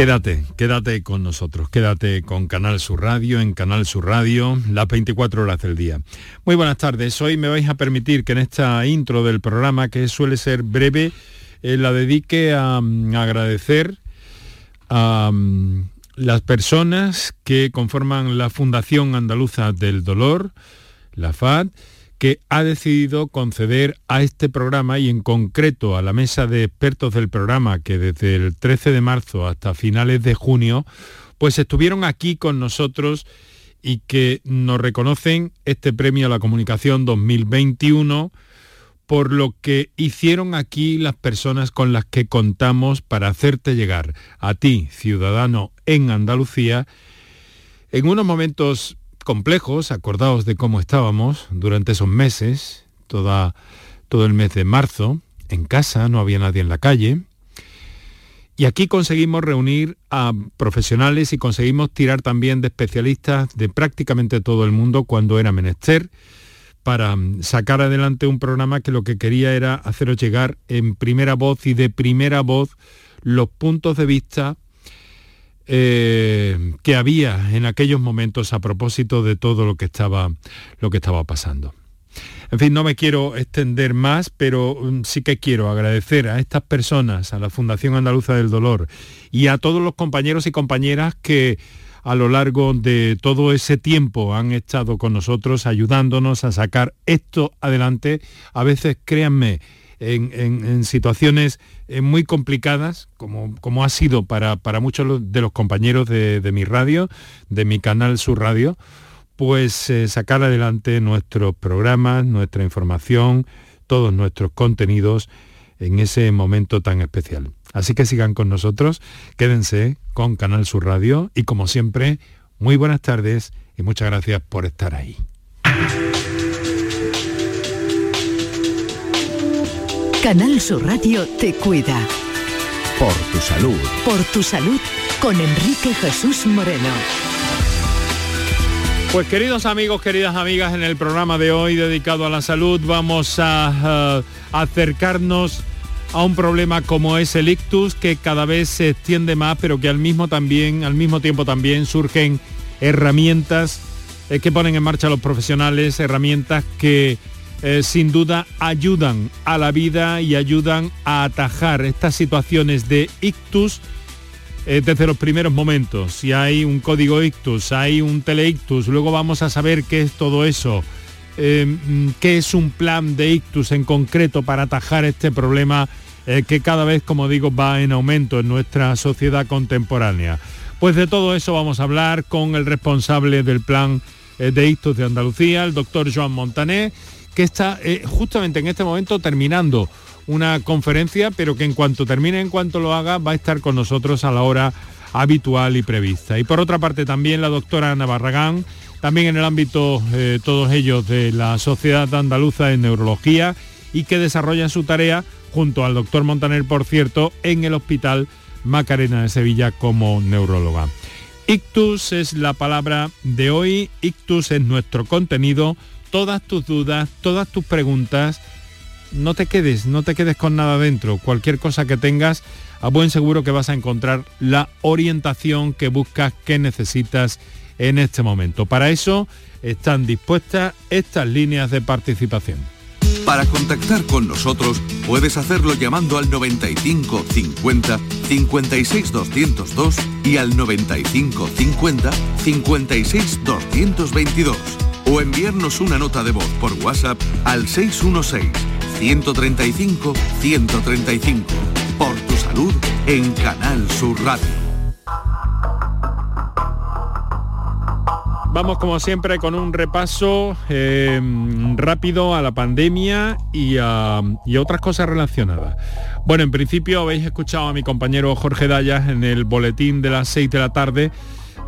Quédate, quédate con nosotros, quédate con Canal Sur Radio, en Canal Sur Radio, las 24 horas del día. Muy buenas tardes, hoy me vais a permitir que en esta intro del programa, que suele ser breve, eh, la dedique a, mm, agradecer a mm, las personas que conforman la Fundación Andaluza del Dolor, la FAD, que ha decidido conceder a este programa y en concreto a la mesa de expertos del programa que desde el 13 de marzo hasta finales de junio, pues estuvieron aquí con nosotros y que nos reconocen este premio a la comunicación 2021 por lo que hicieron aquí las personas con las que contamos para hacerte llegar a ti, ciudadano en Andalucía, en unos momentos complejos, acordados de cómo estábamos durante esos meses, toda, todo el mes de marzo, en casa, no había nadie en la calle. Y aquí conseguimos reunir a profesionales y conseguimos tirar también de especialistas de prácticamente todo el mundo cuando era menester para sacar adelante un programa que lo que quería era haceros llegar en primera voz y de primera voz los puntos de vista eh, que había en aquellos momentos a propósito de todo lo que estaba, lo que estaba pasando. En fin, no me quiero extender más, pero mm, sí que quiero agradecer a estas personas, a la Fundación Andaluza del Dolor y a todos los compañeros y compañeras que a lo largo de todo ese tiempo han estado con nosotros ayudándonos a sacar esto adelante. A veces, créanme, en, situaciones eh, muy complicadas, como, como ha sido para, para, muchos de los compañeros de, mi radio, de mi canal Sur Radio, pues eh, sacar adelante nuestros programas, nuestra información, todos nuestros contenidos en ese momento tan especial. Así que sigan con nosotros, quédense con Canal Sur Radio y como siempre, muy buenas tardes y muchas gracias por estar ahí. Canal Sur Radio te cuida. Por tu salud. Por tu salud con Enrique Jesús Moreno. Pues queridos amigos, queridas amigas, en el programa de hoy dedicado a la salud vamos a eh, acercarnos a un problema como es el ictus que cada vez se extiende más, pero que al mismo también, al mismo tiempo también surgen herramientas eh, que ponen en marcha los profesionales, herramientas que eh, sin duda ayudan a la vida y ayudan a atajar estas situaciones de ictus eh, desde los primeros momentos. Si hay un código ictus, hay un teleictus, luego vamos a saber qué es todo eso, eh, mm, qué es un plan de ictus en concreto para atajar este problema que cada vez, como digo, va en aumento en nuestra sociedad contemporánea. Pues de todo eso vamos a hablar con el responsable del plan de ictus de Andalucía, el doctor Joan Montané, que está eh, justamente en este momento terminando una conferencia, pero que en cuanto termine, en cuanto lo haga, va a estar con nosotros a la hora habitual y prevista. Y por otra parte también la doctora Ana Barragán, también en el ámbito, eh, todos ellos, de la Sociedad Andaluza de Neurología y que desarrollan su tarea junto al doctor Montaner, por cierto, en el Hospital Macarena de Sevilla como neuróloga. Ictus es la palabra de hoy, ictus es nuestro contenido todas tus dudas, todas tus preguntas. No te quedes, no te quedes con nada dentro. Cualquier cosa que tengas, a buen seguro que vas a encontrar la orientación que buscas, que necesitas en este momento. Para eso están dispuestas estas líneas de participación. Para contactar con nosotros puedes hacerlo llamando al 95 50 56 202 y al 95 50 56 222 o enviarnos una nota de voz por WhatsApp al 616-135-135. Por tu salud en Canal Sur Radio. Vamos como siempre con un repaso eh, rápido a la pandemia y a, otras cosas relacionadas. Bueno, en principio habéis escuchado a mi compañero Jorge Dayas en el boletín de las 6 de la tarde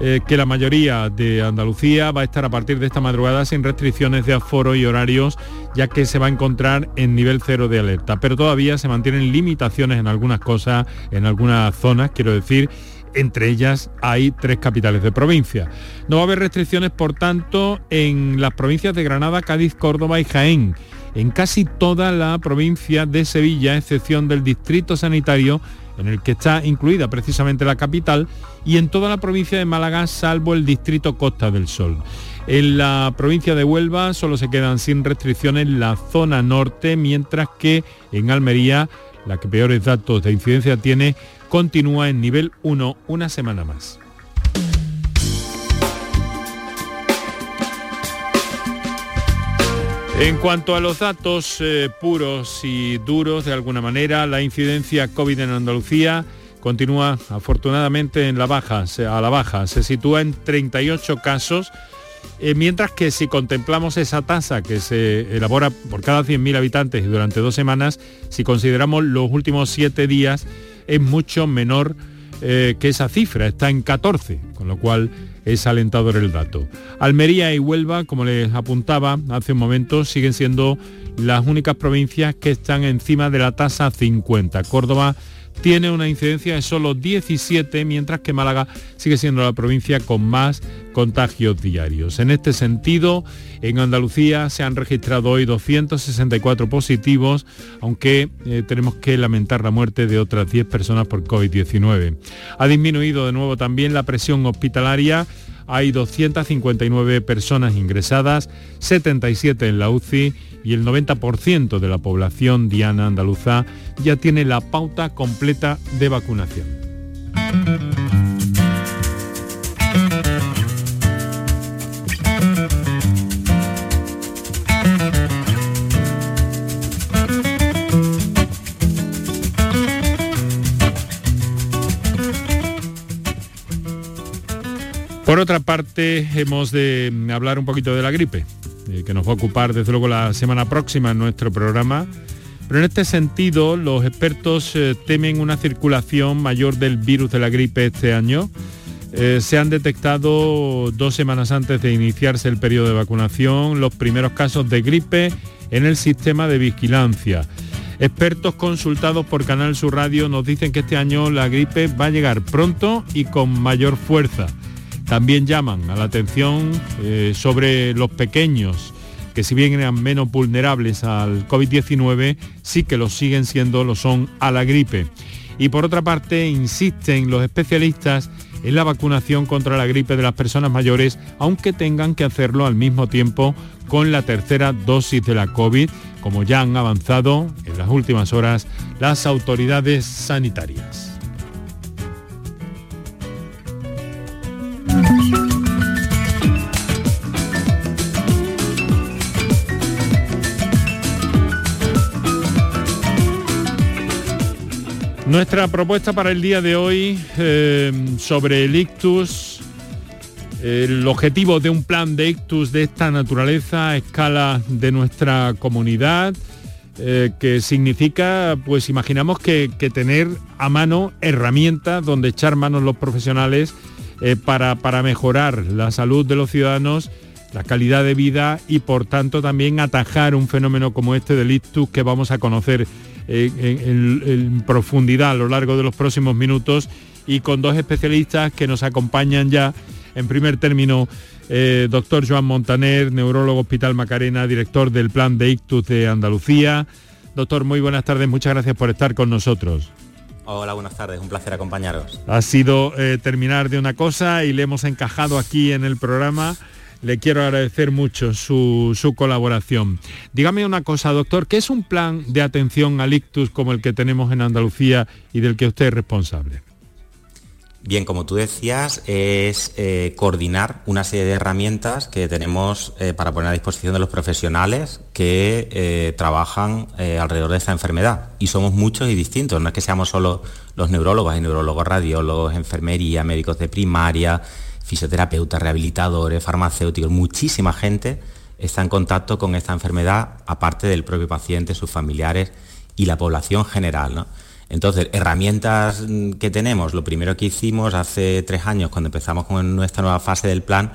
eh, que la mayoría de Andalucía va a estar a partir de esta madrugada sin restricciones de aforo y horarios, ya que se va a encontrar en nivel cero de alerta. Pero todavía se mantienen limitaciones en algunas cosas, en algunas zonas, quiero decir, entre ellas hay tres capitales de provincia. No va a haber restricciones, por tanto, en las provincias de Granada, Cádiz, Córdoba y Jaén. En casi toda la provincia de Sevilla, a excepción del distrito sanitario en el que está incluida precisamente la capital, y en toda la provincia de Málaga, salvo el distrito Costa del Sol. En la provincia de Huelva solo se quedan sin restricciones la zona norte, mientras que en Almería, la que peores datos de incidencia tiene, continúa en nivel 1 una semana más. En cuanto a los datos eh, puros y duros, de alguna manera, la incidencia COVID en Andalucía continúa afortunadamente en la baja, a la baja. Se sitúa en 38 casos, eh, mientras que si contemplamos esa tasa que se elabora por cada 100.000 habitantes durante dos semanas, si consideramos los últimos siete días, es mucho menor eh, que esa cifra, está en 14, con lo cual es alentador el dato. Almería y Huelva, como les apuntaba hace un momento, siguen siendo las únicas provincias que están encima de la tasa 50. Córdoba tiene una incidencia de solo 17, mientras que Málaga sigue siendo la provincia con más contagios diarios. En este sentido, en Andalucía se han registrado hoy 264 positivos, aunque eh, tenemos que lamentar la muerte de otras 10 personas por COVID-19. Ha disminuido de nuevo también la presión hospitalaria hay 259 personas ingresadas, 77 en la UCI y el 90% de la población diana andaluza ya tiene la pauta completa de vacunación. Por otra parte, hemos de hablar un poquito de la gripe, eh, que nos va a ocupar desde luego la semana próxima en nuestro programa. Pero en este sentido, los expertos eh, temen una circulación mayor del virus de la gripe este año. Eh, se han detectado dos semanas antes de iniciarse el periodo de vacunación los primeros casos de gripe en el sistema de vigilancia. Expertos consultados por Canal Sur Radio nos dicen que este año la gripe va a llegar pronto y con mayor fuerza. También llaman a la atención eh, sobre los pequeños, que si bien eran menos vulnerables al COVID-19, sí que lo siguen siendo, lo son a la gripe. Y por otra parte, insisten los especialistas en la vacunación contra la gripe de las personas mayores, aunque tengan que hacerlo al mismo tiempo con la tercera dosis de la COVID, como ya han avanzado en las últimas horas las autoridades sanitarias. Nuestra propuesta para el día de hoy eh, sobre el ictus, el objetivo de un plan de ictus de esta naturaleza a escala de nuestra comunidad, eh, que significa, pues imaginamos que, tener a mano herramientas donde echar manos los profesionales eh, para, para mejorar la salud de los ciudadanos la calidad de vida y por tanto también atajar un fenómeno como este del ictus que vamos a conocer en, profundidad a lo largo de los próximos minutos y con dos especialistas que nos acompañan ya. En primer término, eh, doctor Joan Montaner, neurólogo Hospital Macarena, director del Plan de Ictus de Andalucía. Doctor, muy buenas tardes, muchas gracias por estar con nosotros. Hola, buenas tardes, un placer acompañaros. Ha sido eh, terminar de una cosa y le hemos encajado aquí en el programa le quiero agradecer mucho su, colaboración. Dígame una cosa, doctor, ¿qué es un plan de atención al ictus como el que tenemos en Andalucía y del que usted es responsable? Bien, como tú decías, es eh, coordinar una serie de herramientas que tenemos eh, para poner a disposición de los profesionales que eh, trabajan alrededor de esta enfermedad. Y somos muchos y distintos, no es que seamos solo los neurólogos, hay neurólogos, radiólogos, enfermería, médicos de primaria, fisioterapeutas, rehabilitadores, farmacéuticos, muchísima gente está en contacto con esta enfermedad, aparte del propio paciente, sus familiares y la población general. Entonces, herramientas mm, que tenemos, lo primero que hicimos hace tres años, cuando empezamos con nuestra nueva fase del plan,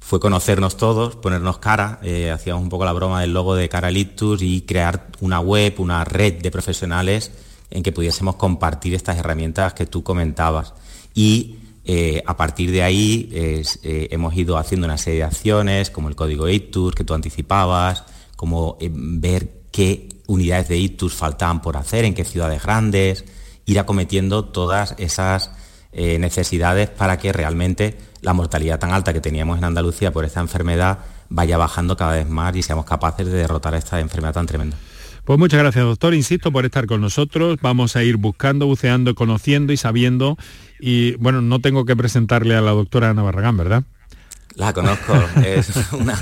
fue conocernos todos, ponernos cara, eh, hacíamos un poco la broma del logo de Caralitus y crear una web, una red de profesionales en que pudiésemos compartir estas herramientas que tú comentabas. Y eh, a partir de ahí eh, hemos ido haciendo una serie de acciones, como el código ITUS que tú anticipabas, como eh, ver qué unidades de ITUS faltaban por hacer, en qué ciudades grandes, ir acometiendo todas esas necesidades para que realmente la mortalidad tan alta que teníamos en Andalucía por esta enfermedad vaya bajando cada vez más y seamos capaces de derrotar esta enfermedad tan tremenda. Pues muchas gracias, doctor. Insisto por estar con nosotros. Vamos a ir buscando, buceando, conociendo y sabiendo. Y bueno, no tengo que presentarle a la doctora Ana Barragán, ¿verdad? La conozco, es una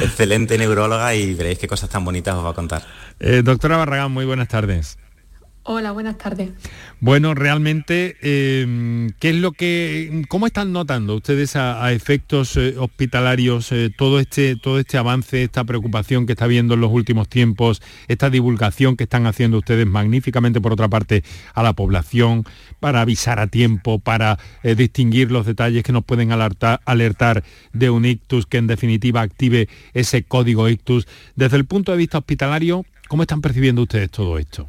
excelente neuróloga y veréis qué cosas tan bonitas os va a contar. Eh, doctora Barragán, muy buenas tardes. Hola, buenas tardes. Bueno, realmente, em, ¿qué es lo que, cómo están notando ustedes a, efectos eh, hospitalarios eh, todo este, todo este avance, esta preocupación que está habiendo en los últimos tiempos, esta divulgación que están haciendo ustedes magníficamente por otra parte a la población para avisar a tiempo, para eh, distinguir los detalles que nos pueden alertar, alertar de un ictus que en definitiva active ese código ictus. Desde el punto de vista hospitalario, ¿cómo están percibiendo ustedes todo esto?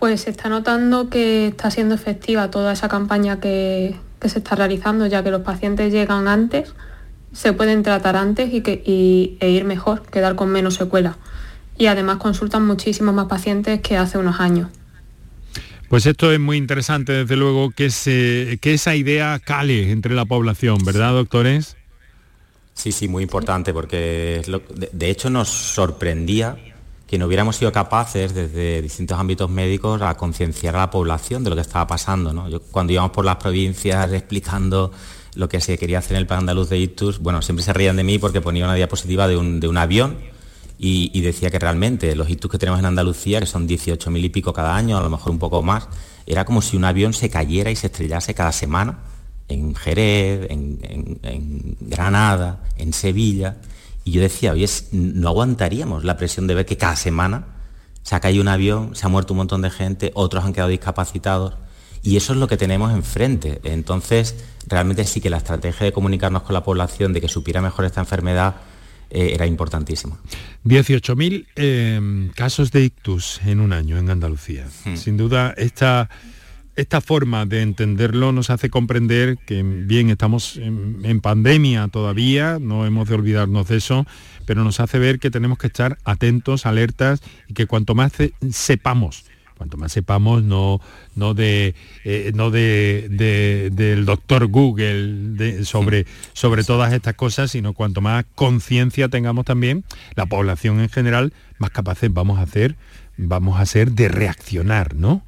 Pues se está notando que está siendo efectiva toda esa campaña que, se está realizando, ya que los pacientes llegan antes, se pueden tratar antes y, que, e ir mejor, quedar con menos secuelas. Y además consultan muchísimos más pacientes que hace unos años. Pues esto es muy interesante, desde luego, que, se, que esa idea cale entre la población, ¿verdad, doctores? Sí, sí, muy importante, porque de hecho nos sorprendía que no hubiéramos sido capaces desde distintos ámbitos médicos a concienciar a la población de lo que estaba pasando. cuando íbamos por las provincias explicando lo que se quería hacer en el plan andaluz de ictus, bueno, siempre se reían de mí porque ponía una diapositiva de un, avión y, decía que realmente los ictus que tenemos en Andalucía, que son 18.000 y pico cada año, a lo mejor un poco más, era como si un avión se cayera y se estrellase cada semana en Jerez, en Granada, en Sevilla, y yo decía, oye, no aguantaríamos la presión de ver que cada semana se ha caído un avión, se ha muerto un montón de gente, otros han quedado discapacitados. Y eso es lo que tenemos enfrente. Entonces, realmente sí que la estrategia de comunicarnos con la población, de que supiera mejor esta enfermedad, eh, era importantísima. 18.000 eh, casos de ictus en un año en Andalucía. Hmm. Sin duda, esta esta forma de entenderlo nos hace comprender que bien estamos en, pandemia todavía, no hemos de olvidarnos de eso, pero nos hace ver que tenemos que estar atentos, alertas y que cuanto más sepamos, cuanto más sepamos no, no, de, eh, no de, del doctor Google sobre, sobre todas estas cosas, sino cuanto más conciencia tengamos también, la población en general, más capaces vamos a hacer, vamos a ser de reaccionar, ¿no?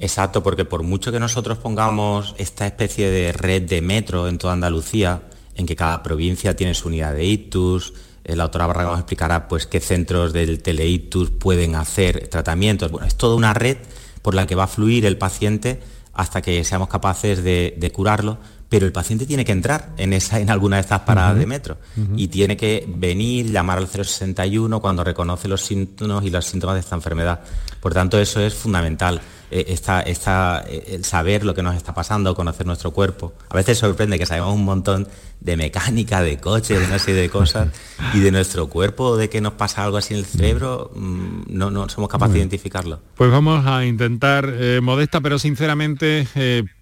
Exacto, porque por mucho que nosotros pongamos esta especie de red de metro en toda Andalucía, en que cada provincia tiene su unidad de ictus, eh, la doctora Barragán nos explicará pues, qué centros del teleictus pueden hacer tratamientos. Bueno, es toda una red por la que va a fluir el paciente hasta que seamos capaces de, curarlo, pero el paciente tiene que entrar en, esa, en alguna de estas paradas de metro y tiene que venir, llamar al 061 cuando reconoce los síntomas y los síntomas de esta enfermedad. Por tanto, eso es fundamental. Eh, esta, eh, el saber lo que nos está pasando, conocer nuestro cuerpo. A veces sorprende que sabemos un montón de mecánica, de coches, de una serie de cosas, y de nuestro cuerpo, de que nos pasa algo así en el cerebro, mm, no, no somos capaces de identificarlo. Pues vamos a intentar, eh, modesta pero sinceramente,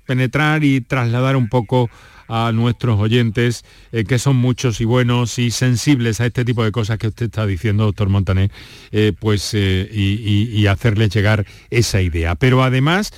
penetrar y trasladar un poco a nuestros oyentes, eh, que son muchos y buenos y sensibles a este tipo de cosas que usted está diciendo, doctor Montané, eh, pues eh, y, hacerles llegar esa idea. Pero además,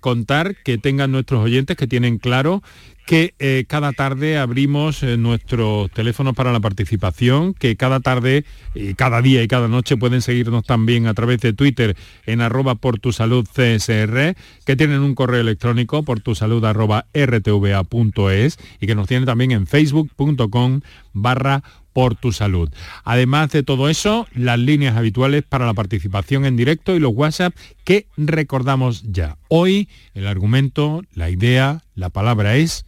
contar que tengan nuestros oyentes que tienen claro que eh, cada tarde abrimos eh, nuestros teléfonos para la participación, que cada tarde, y cada día y cada noche pueden seguirnos también a través de Twitter en arroba por tu salud CSR, que tienen un correo electrónico por arroba rtva.es y que nos tienen también en facebook.com barra por tu. Además de todo eso, las líneas habituales para la participación en directo y los WhatsApp que recordamos ya. Hoy el argumento, la idea, la palabra es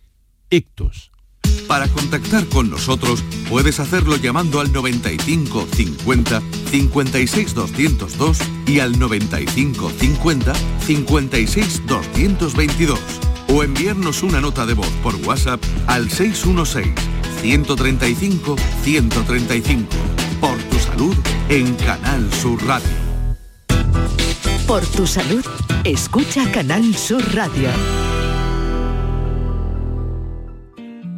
para contactar con nosotros puedes hacerlo llamando al 95 50 56 202 y al 95 50 56 222 o enviarnos una nota de voz por WhatsApp al 616 135 135 por tu salud en Canal Sur Radio. Por tu salud, escucha Canal Sur Radio.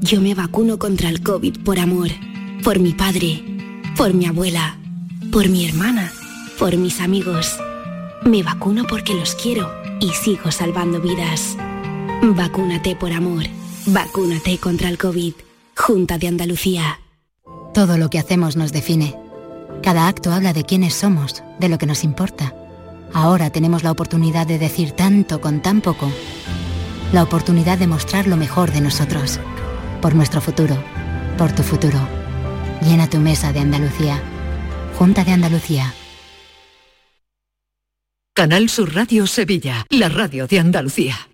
Yo me vacuno contra el COVID por amor, por mi padre, por mi abuela, por mi hermana, por mis amigos. Me vacuno porque los quiero y sigo salvando vidas. Vacúnate por amor. Vacúnate contra el COVID. Junta de Andalucía. Todo lo que hacemos nos define. Cada acto habla de quiénes somos, de lo que nos importa. Ahora tenemos la oportunidad de decir tanto con tan poco. La oportunidad de mostrar lo mejor de nosotros. Por nuestro futuro. Por tu futuro. Llena tu mesa de Andalucía. Junta de Andalucía. Canal Sur Radio Sevilla, la radio de Andalucía.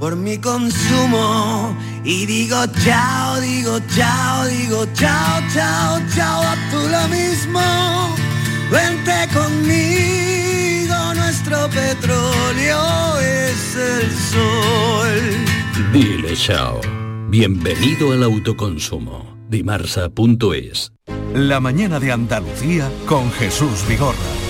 por mi consumo y digo chao, digo chao, digo chao, chao, chao, a tú lo mismo. Vente conmigo, nuestro petróleo es el sol. Dile chao. Bienvenido al autoconsumo. Dimarsa.es. La mañana de Andalucía con Jesús Vigorra.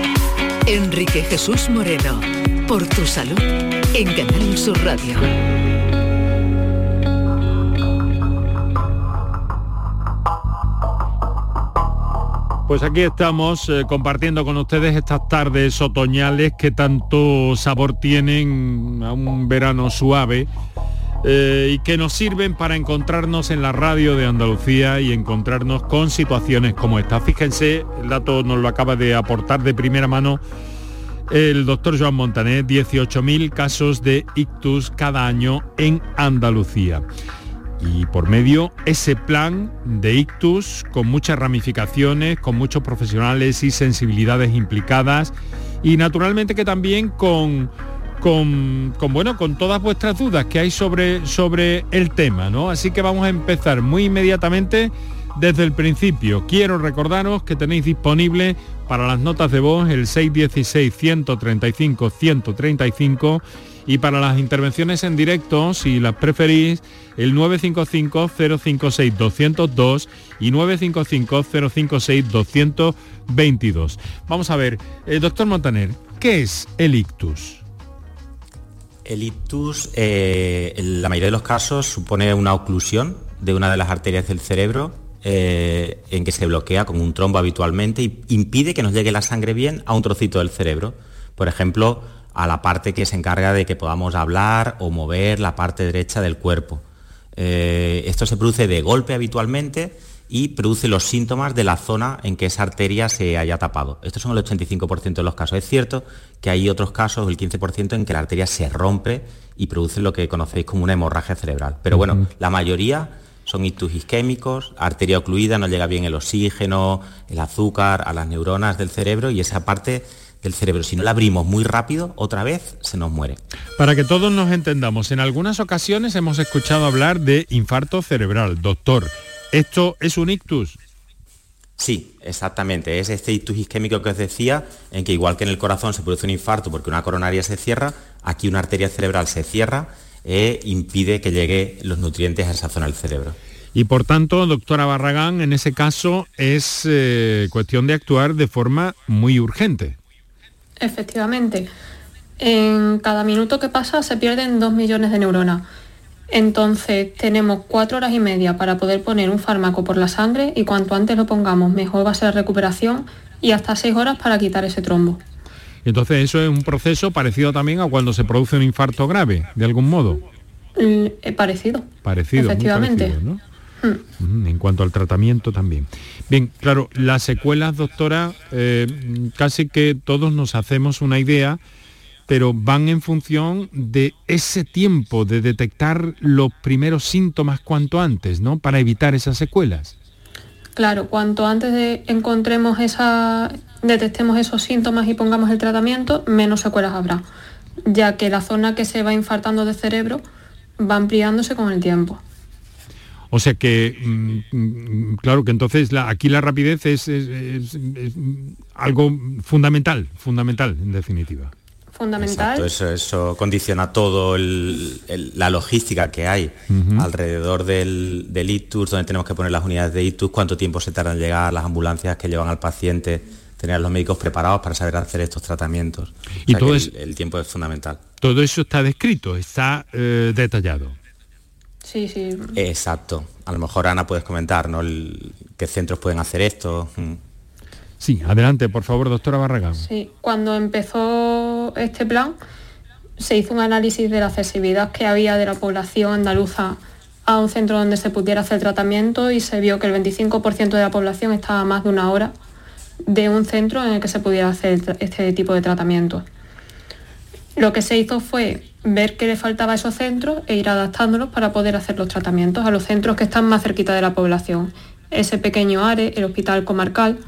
Enrique Jesús Moreno, por tu salud, en Canal Sur Radio. Pues aquí estamos eh, compartiendo con ustedes estas tardes otoñales que tanto sabor tienen a un verano suave eh, y que nos sirven para encontrarnos en la radio de Andalucía y encontrarnos con situaciones como esta. Fíjense, el dato nos lo acaba de aportar de primera mano el doctor Joan Montané, 18.000 casos de ictus cada año en Andalucía. Y por medio ese plan de ictus con muchas ramificaciones, con muchos profesionales y sensibilidades implicadas y naturalmente que también con con, bueno, con todas vuestras dudas que hay sobre, sobre el tema, ¿no? Así que vamos a empezar muy inmediatamente desde el principio. Quiero recordaros que tenéis disponible para las notas de voz el 616-135-135 y para las intervenciones en directo, si las preferís, el 955-056-202 y 955-056-222. Vamos a ver, eh, doctor Montaner, ¿qué es el ictus? El ictus, eh, en la mayoría de los casos, supone una oclusión de una de las arterias del cerebro eh, en que se bloquea con un trombo habitualmente y impide que nos llegue la sangre bien a un trocito del cerebro. Por ejemplo, a la parte que se encarga de que podamos hablar o mover la parte derecha del cuerpo. Eh, esto se produce de golpe habitualmente y produce los síntomas de la zona en que esa arteria se haya tapado. Estos son el 85% de los casos. Es cierto que hay otros casos, el 15%, en que la arteria se rompe y produce lo que conocéis como una hemorragia cerebral. Pero bueno, la mayoría son ictus isquémicos, arteria ocluida, no llega bien el oxígeno, el azúcar a las neuronas del cerebro y esa parte del cerebro, si no la abrimos muy rápido, otra vez se nos muere. Para que todos nos entendamos, en algunas ocasiones hemos escuchado hablar de infarto cerebral. Doctor, ¿esto es un ictus? Sí, exactamente. Es este ictus isquémico que os decía, en que igual que en el corazón se produce un infarto porque una coronaria se cierra, aquí una arteria cerebral se cierra e impide que llegue los nutrientes a esa zona del cerebro. Y por tanto, doctora Barragán, en ese caso es eh, cuestión de actuar de forma muy urgente. Efectivamente. En cada minuto que pasa se pierden dos millones de neuronas. Entonces tenemos cuatro horas y media para poder poner un fármaco por la sangre y cuanto antes lo pongamos mejor va a ser la recuperación y hasta seis horas para quitar ese trombo. Entonces eso es un proceso parecido también a cuando se produce un infarto grave, de algún modo. Eh, parecido. Parecido, muy Efectivamente. parecido, ¿no? En cuanto al tratamiento también. Bien, claro, las secuelas, doctora, eh, casi que todos nos hacemos una idea, pero van en función de ese tiempo de detectar los primeros síntomas cuanto antes, ¿no? Para evitar esas secuelas. Claro, cuanto antes encontremos esa, detectemos esos síntomas y pongamos el tratamiento, menos secuelas habrá, ya que la zona que se va infartando de cerebro va ampliándose con el tiempo. O sea que, mm, mm, claro que entonces la- aquí la rapidez es, es- es- es algo fundamental, fundamental en definitiva. Fundamental. Exacto, eso, eso condiciona todo el- el- la logística que hay alrededor del, del ictus, donde tenemos que poner las unidades de ictus, cuánto tiempo se tardan en llegar, las ambulancias que llevan al paciente, tener a los médicos preparados para saber hacer estos tratamientos. O Y sea todo que es- el, el tiempo es fundamental. Todo eso está descrito, está eh, detallado. Sí, sí. Exacto. A lo mejor Ana puedes comentar, ¿no? El- qué centros pueden hacer esto. Mm. Sí, adelante, por favor, doctora Barragán. Sí, cuando empezó este plan se hizo un análisis de la accesibilidad que había de la población andaluza a un centro donde se pudiera hacer tratamiento y se vio que el 25% de la población estaba a más de una hora de un centro en el que se pudiera hacer este tipo de tratamiento. Lo que se hizo fue ver qué le faltaba a esos centros e ir adaptándolos para poder hacer los tratamientos a los centros que están más cerquita de la población. Ese pequeño ARE, el hospital comarcal,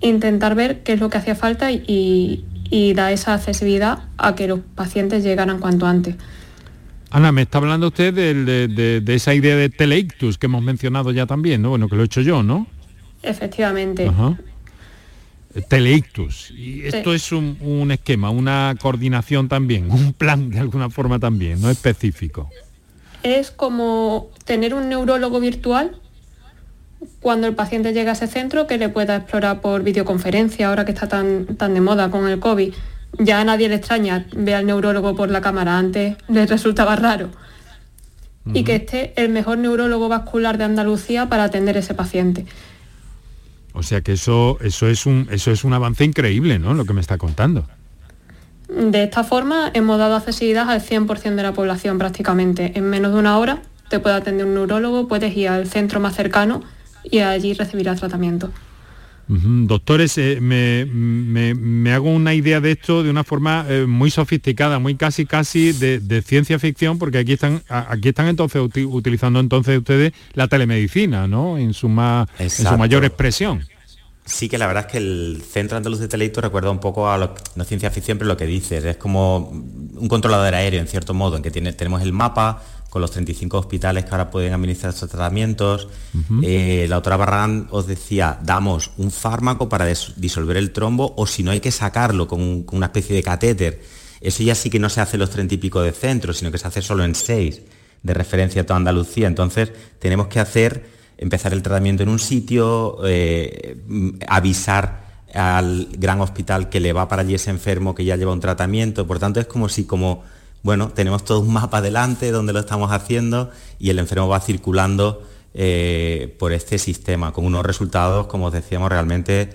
intentar ver qué es lo que hacía falta y, y dar esa accesibilidad a que los pacientes llegaran cuanto antes. Ana, me está hablando usted de, de- de esa idea de teleictus que hemos mencionado ya también, ¿no? Bueno, que lo he hecho yo, ¿no? Efectivamente. Ajá. Teleictus. Y esto Sí. es un, un esquema, una coordinación también, un plan de alguna forma también, no específico. Es como tener un neurólogo virtual cuando el paciente llega a ese centro que le pueda explorar por videoconferencia, ahora que está tan, tan de moda con el COVID. Ya a nadie le extraña ver al neurólogo por la cámara, antes le resultaba raro. Y que esté el mejor neurólogo vascular de Andalucía para atender ese paciente. O sea que eso, eso, es un, eso es un avance increíble, ¿no? Lo que me está contando. De esta forma hemos dado accesibilidad al 100% de la población prácticamente. En menos de una hora te puede atender un neurólogo, puedes ir al centro más cercano y allí recibirás tratamiento. Doctores, eh, me- me hago una idea de esto de una forma eh, muy sofisticada, muy casi casi de, de ciencia ficción, porque aquí están, a- aquí están entonces uti- utilizando entonces ustedes la telemedicina, ¿no? En su más, en su mayor expresión. Sí que la verdad es que el Centro Andaluz de Teleito recuerda un poco a lo, no ciencia ficción, pero lo que dices, es como un controlador aéreo en cierto modo, en que tiene, tenemos el mapa con los 35 hospitales que ahora pueden administrar estos tratamientos. Eh, la doctora Barragán os decía, damos un fármaco para disolver el trombo o si no hay que sacarlo con, un- con una especie de catéter. Eso ya sí que no se hace en los 30 y pico de centros, sino que se hace solo en 6 de referencia a toda Andalucía. Entonces tenemos que hacer, empezar el tratamiento en un sitio, eh, mm, avisar al gran hospital que le va para allí ese enfermo que ya lleva un tratamiento. Por tanto, es como si como, bueno, tenemos todo un mapa delante donde lo estamos haciendo y el enfermo va circulando eh, por este sistema con unos resultados, como os decíamos, realmente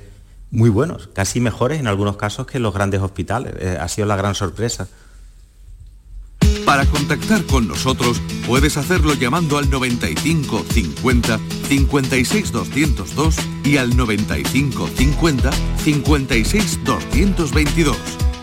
muy buenos, casi mejores en algunos casos que los grandes hospitales. Eh, ha sido la gran sorpresa. Para contactar con nosotros puedes hacerlo llamando al 95 50 56 202 y al 95 50 56 222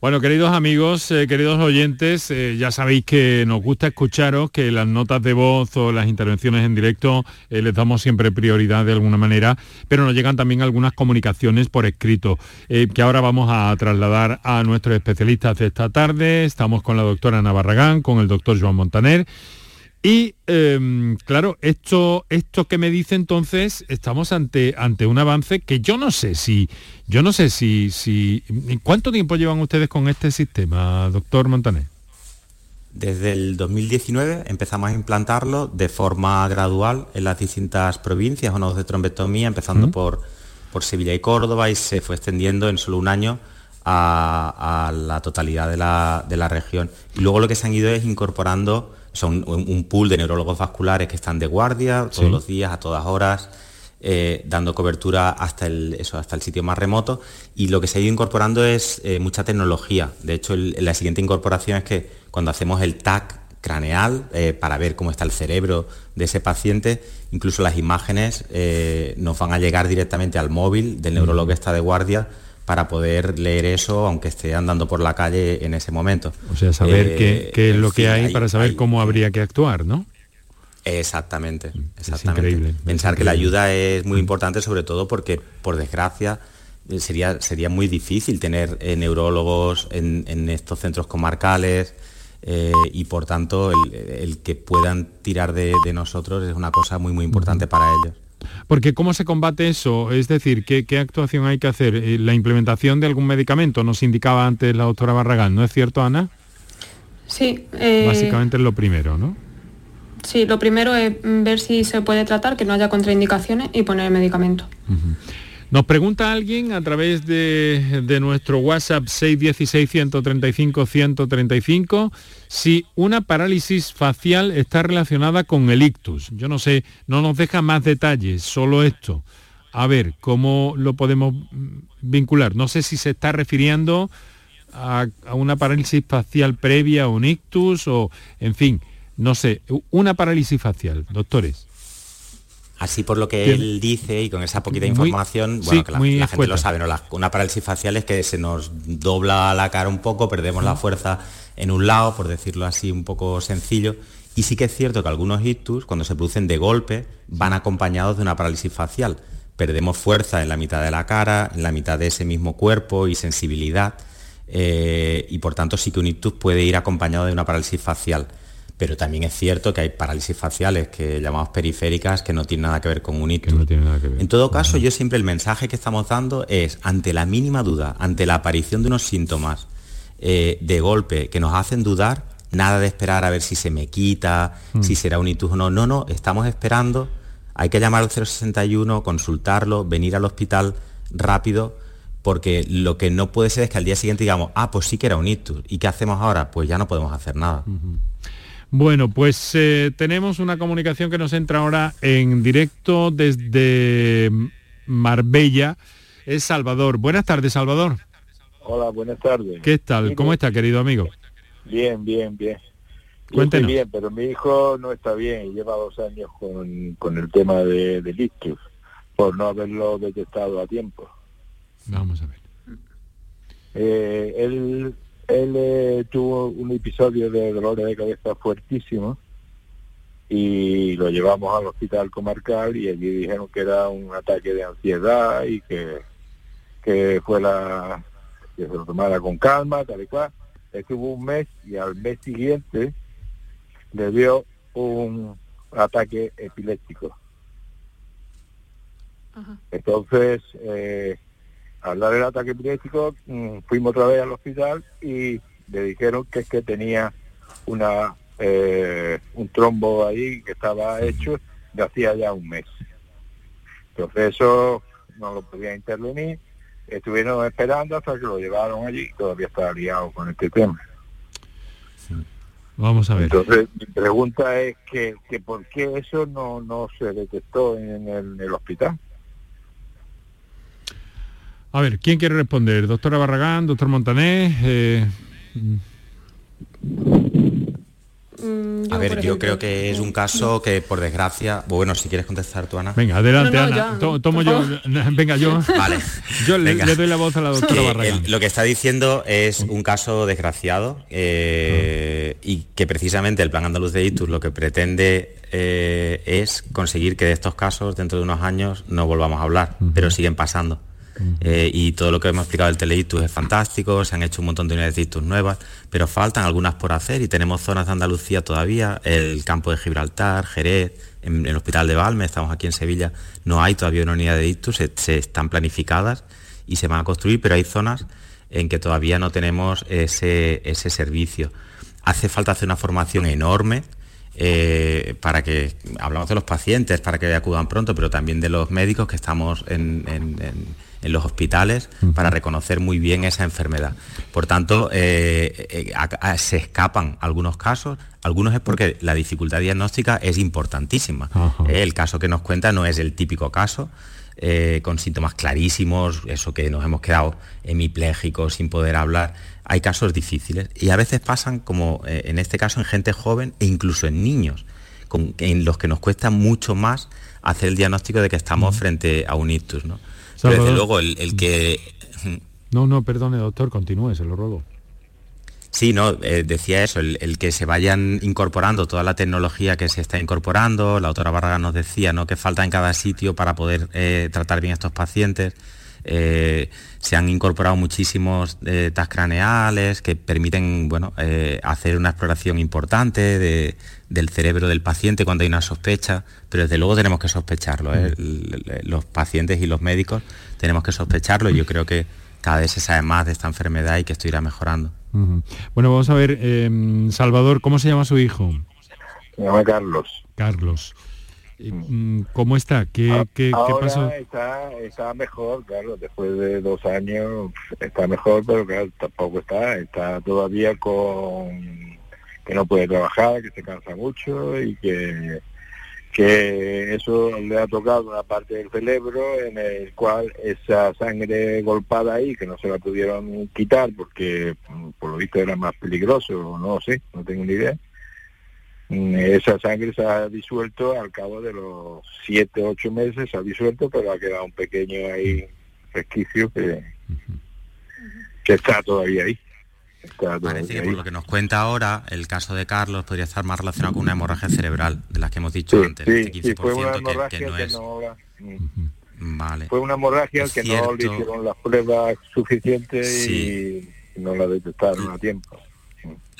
Bueno, queridos amigos, eh, queridos oyentes, eh, ya sabéis que nos gusta escucharos, que las notas de voz o las intervenciones en directo eh, les damos siempre prioridad de alguna manera, pero nos llegan también algunas comunicaciones por escrito, que ahora vamos a trasladar a nuestros especialistas de esta tarde. Estamos con la doctora Ana Barragán, con el doctor Joan Montaner. Y em, claro, esto, esto que me dice entonces, estamos ante, ante un avance que yo no sé si, yo no sé si, si. ¿Cuánto tiempo llevan ustedes con este sistema, doctor Montaner? Desde el 2019 empezamos a implantarlo de forma gradual en las distintas provincias o nodos de trombectomía, empezando por, por Sevilla y Córdoba y se fue extendiendo en solo un año a, la totalidad de la, región. Y luego lo que se han ido es incorporando son un, pool de neurólogos vasculares que están de guardia todos los días, a todas horas, eh, dando cobertura hasta el, eso, hasta el sitio más remoto. Y lo que se ha ido incorporando es eh, mucha tecnología. De hecho, la siguiente incorporación es que cuando hacemos el TAC craneal eh, para ver cómo está el cerebro de ese paciente, incluso las imágenes nos van a llegar directamente al móvil del neurólogo que está de guardia para poder leer eso aunque esté andando por la calle en ese momento. O sea, saber qué, es lo que hay, para saber cómo habría que actuar, ¿no? Exactamente, exactamente. Pensar que la ayuda es muy importante, sobre todo porque, por desgracia, sería, sería muy difícil tener eh, neurólogos en, estos centros comarcales eh, y, por tanto, el, que puedan tirar de, de, nosotros es una cosa muy, muy importante para ellos. Porque ¿cómo se combate eso? Es decir, ¿qué, actuación hay que hacer? Eh, ¿La implementación de algún medicamento? Nos indicaba antes la doctora Barragán, ¿no es cierto, Ana? Sí. Eh, Básicamente es lo primero, ¿no? Sí, lo primero es ver si se puede tratar, que no haya contraindicaciones y poner el medicamento. Nos pregunta alguien a través de, nuestro WhatsApp 616-135-135 si una parálisis facial está relacionada con el ictus. Yo no sé, no nos deja más detalles, solo esto. A ver, ¿cómo lo podemos vincular? No sé si se está refiriendo a, a una parálisis facial previa a un ictus o, en fin, no sé, una parálisis facial, doctores. Así por lo que él dice y con esa poquita información, bueno, que la, gente lo sabe, ¿no? una parálisis facial es que se nos dobla la cara un poco, perdemos la fuerza en un lado, por decirlo así un poco sencillo. Y sí que es cierto que algunos ictus, cuando se producen de golpe, van acompañados de una parálisis facial. Perdemos fuerza en la mitad de la cara, en la mitad de ese mismo cuerpo y sensibilidad. Eh, y por tanto sí que un ictus puede ir acompañado de una parálisis facial pero también es cierto que hay parálisis faciales que llamamos periféricas que no tienen nada que ver con un ictus. En todo caso, yo siempre el mensaje que estamos dando es, ante la mínima duda, ante la aparición de unos síntomas eh, de golpe que nos hacen dudar, nada de esperar a ver si se me quita, mm. si será un ictus o no. No, no, estamos esperando, hay que llamar al 061, consultarlo, venir al hospital rápido, porque lo que no puede ser es que al día siguiente digamos, ah, pues sí que era un ictus. ¿Y qué hacemos ahora? Pues ya no podemos hacer nada. Bueno, pues eh, tenemos una comunicación que nos entra ahora en directo desde Marbella. Es Salvador. Buenas tardes, Salvador. Hola, buenas tardes. ¿Qué tal? ¿Cómo está, querido amigo? Bien, bien, bien. Cuéntenos. bien, pero mi hijo no está bien y lleva dos años con, el tema de, de ictus por no haberlo detectado a tiempo. Vamos a ver. Eh, él él eh, tuvo un episodio de dolores de cabeza fuertísimo y lo llevamos al hospital comarcal y allí dijeron que era un ataque de ansiedad y que, que fue la que se lo tomara con calma, tal y cual. Estuvo un mes y al mes siguiente le dio un ataque epiléptico. Entonces, eh, hablar del ataque epiléptico, mm, fuimos otra vez al hospital y le dijeron que es que tenía una eh, un trombo ahí que estaba hecho de hacía ya un mes. Entonces eso no lo podía intervenir, estuvieron esperando hasta que lo llevaron allí y todavía está liado con este tema. Vamos a ver. Entonces mi pregunta es que, que por qué eso no, no se detectó en el hospital. A ver, ¿quién quiere responder? ¿Doctora Barragán, doctor Montané? Eh, mm, a ver, yo creo que es un caso que por desgracia, bueno, si quieres contestar tú, Ana. Venga, adelante, Ana. tomo yo, venga yo. Vale. Yo le, doy la voz a la doctora Barragán. lo que está diciendo es un caso desgraciado eh, y que precisamente el Plan Andaluz de ITUS lo que pretende eh, es conseguir que de estos casos dentro de unos años no volvamos a hablar, pero siguen pasando. Eh, y todo lo que hemos explicado del teleitus es fantástico, se han hecho un montón de unidades de ictus nuevas, pero faltan algunas por hacer y tenemos zonas de Andalucía todavía, el campo de Gibraltar, Jerez, en, el Hospital de Valme, estamos aquí en Sevilla, no hay todavía una unidad de ictus, se, están planificadas y se van a construir, pero hay zonas en que todavía no tenemos ese, ese servicio. Hace falta hacer una formación enorme eh, para que, hablamos de los pacientes, para que acudan pronto, pero también de los médicos que estamos en, los hospitales para reconocer muy bien esa enfermedad. Por tanto, eh, eh, se escapan algunos casos, algunos es porque la dificultad diagnóstica es importantísima. el caso que nos cuenta no es el típico caso, con síntomas clarísimos, eso que nos hemos quedado hemipléjicos sin poder hablar hay casos difíciles y a veces pasan, como eh, en este caso, en gente joven e incluso en niños, en los que nos cuesta mucho más hacer el diagnóstico de que estamos frente a un ictus. ¿no? Pero desde luego el, que... No, no, perdone doctor, continúe, se lo ruego. Sí, no, eh, decía eso, el, que se vayan incorporando toda la tecnología que se está incorporando, la doctora Barraga nos decía ¿no? que falta en cada sitio para poder eh, tratar bien a estos pacientes. Eh, se han incorporado muchísimos eh, TAS craneales que permiten bueno, eh, hacer una exploración importante del cerebro del paciente cuando hay una sospecha, pero desde luego tenemos que sospecharlo. ¿eh? Mm. Los pacientes y los médicos tenemos que sospecharlo y yo creo que cada vez se sabe más de esta enfermedad y que esto irá mejorando. Bueno, vamos a ver, em, Salvador, ¿cómo se llama su hijo? Se llama Carlos. Carlos. Mm, ¿Cómo está? ¿Qué, qué, pasó? Está, está mejor, claro, después de dos años está mejor, pero claro, tampoco está, está todavía con que no puede trabajar, que se cansa mucho y que, que eso le ha tocado una parte del cerebro en el cual esa sangre golpada ahí, que no se la pudieron quitar porque por lo visto era más peligroso, no sé, no tengo ni idea esa sangre se ha disuelto al cabo de los siete, ocho meses, se ha disuelto, pero ha quedado un pequeño ahí resquicio que, que está todavía ahí. Parece que por lo que nos cuenta ahora, el caso de Carlos podría estar más relacionado con una hemorragia cerebral, de las que hemos dicho antes, sí, fue una hemorragia que, no es... vale. Fue una hemorragia que no le hicieron las pruebas suficientes y no la detectaron a tiempo.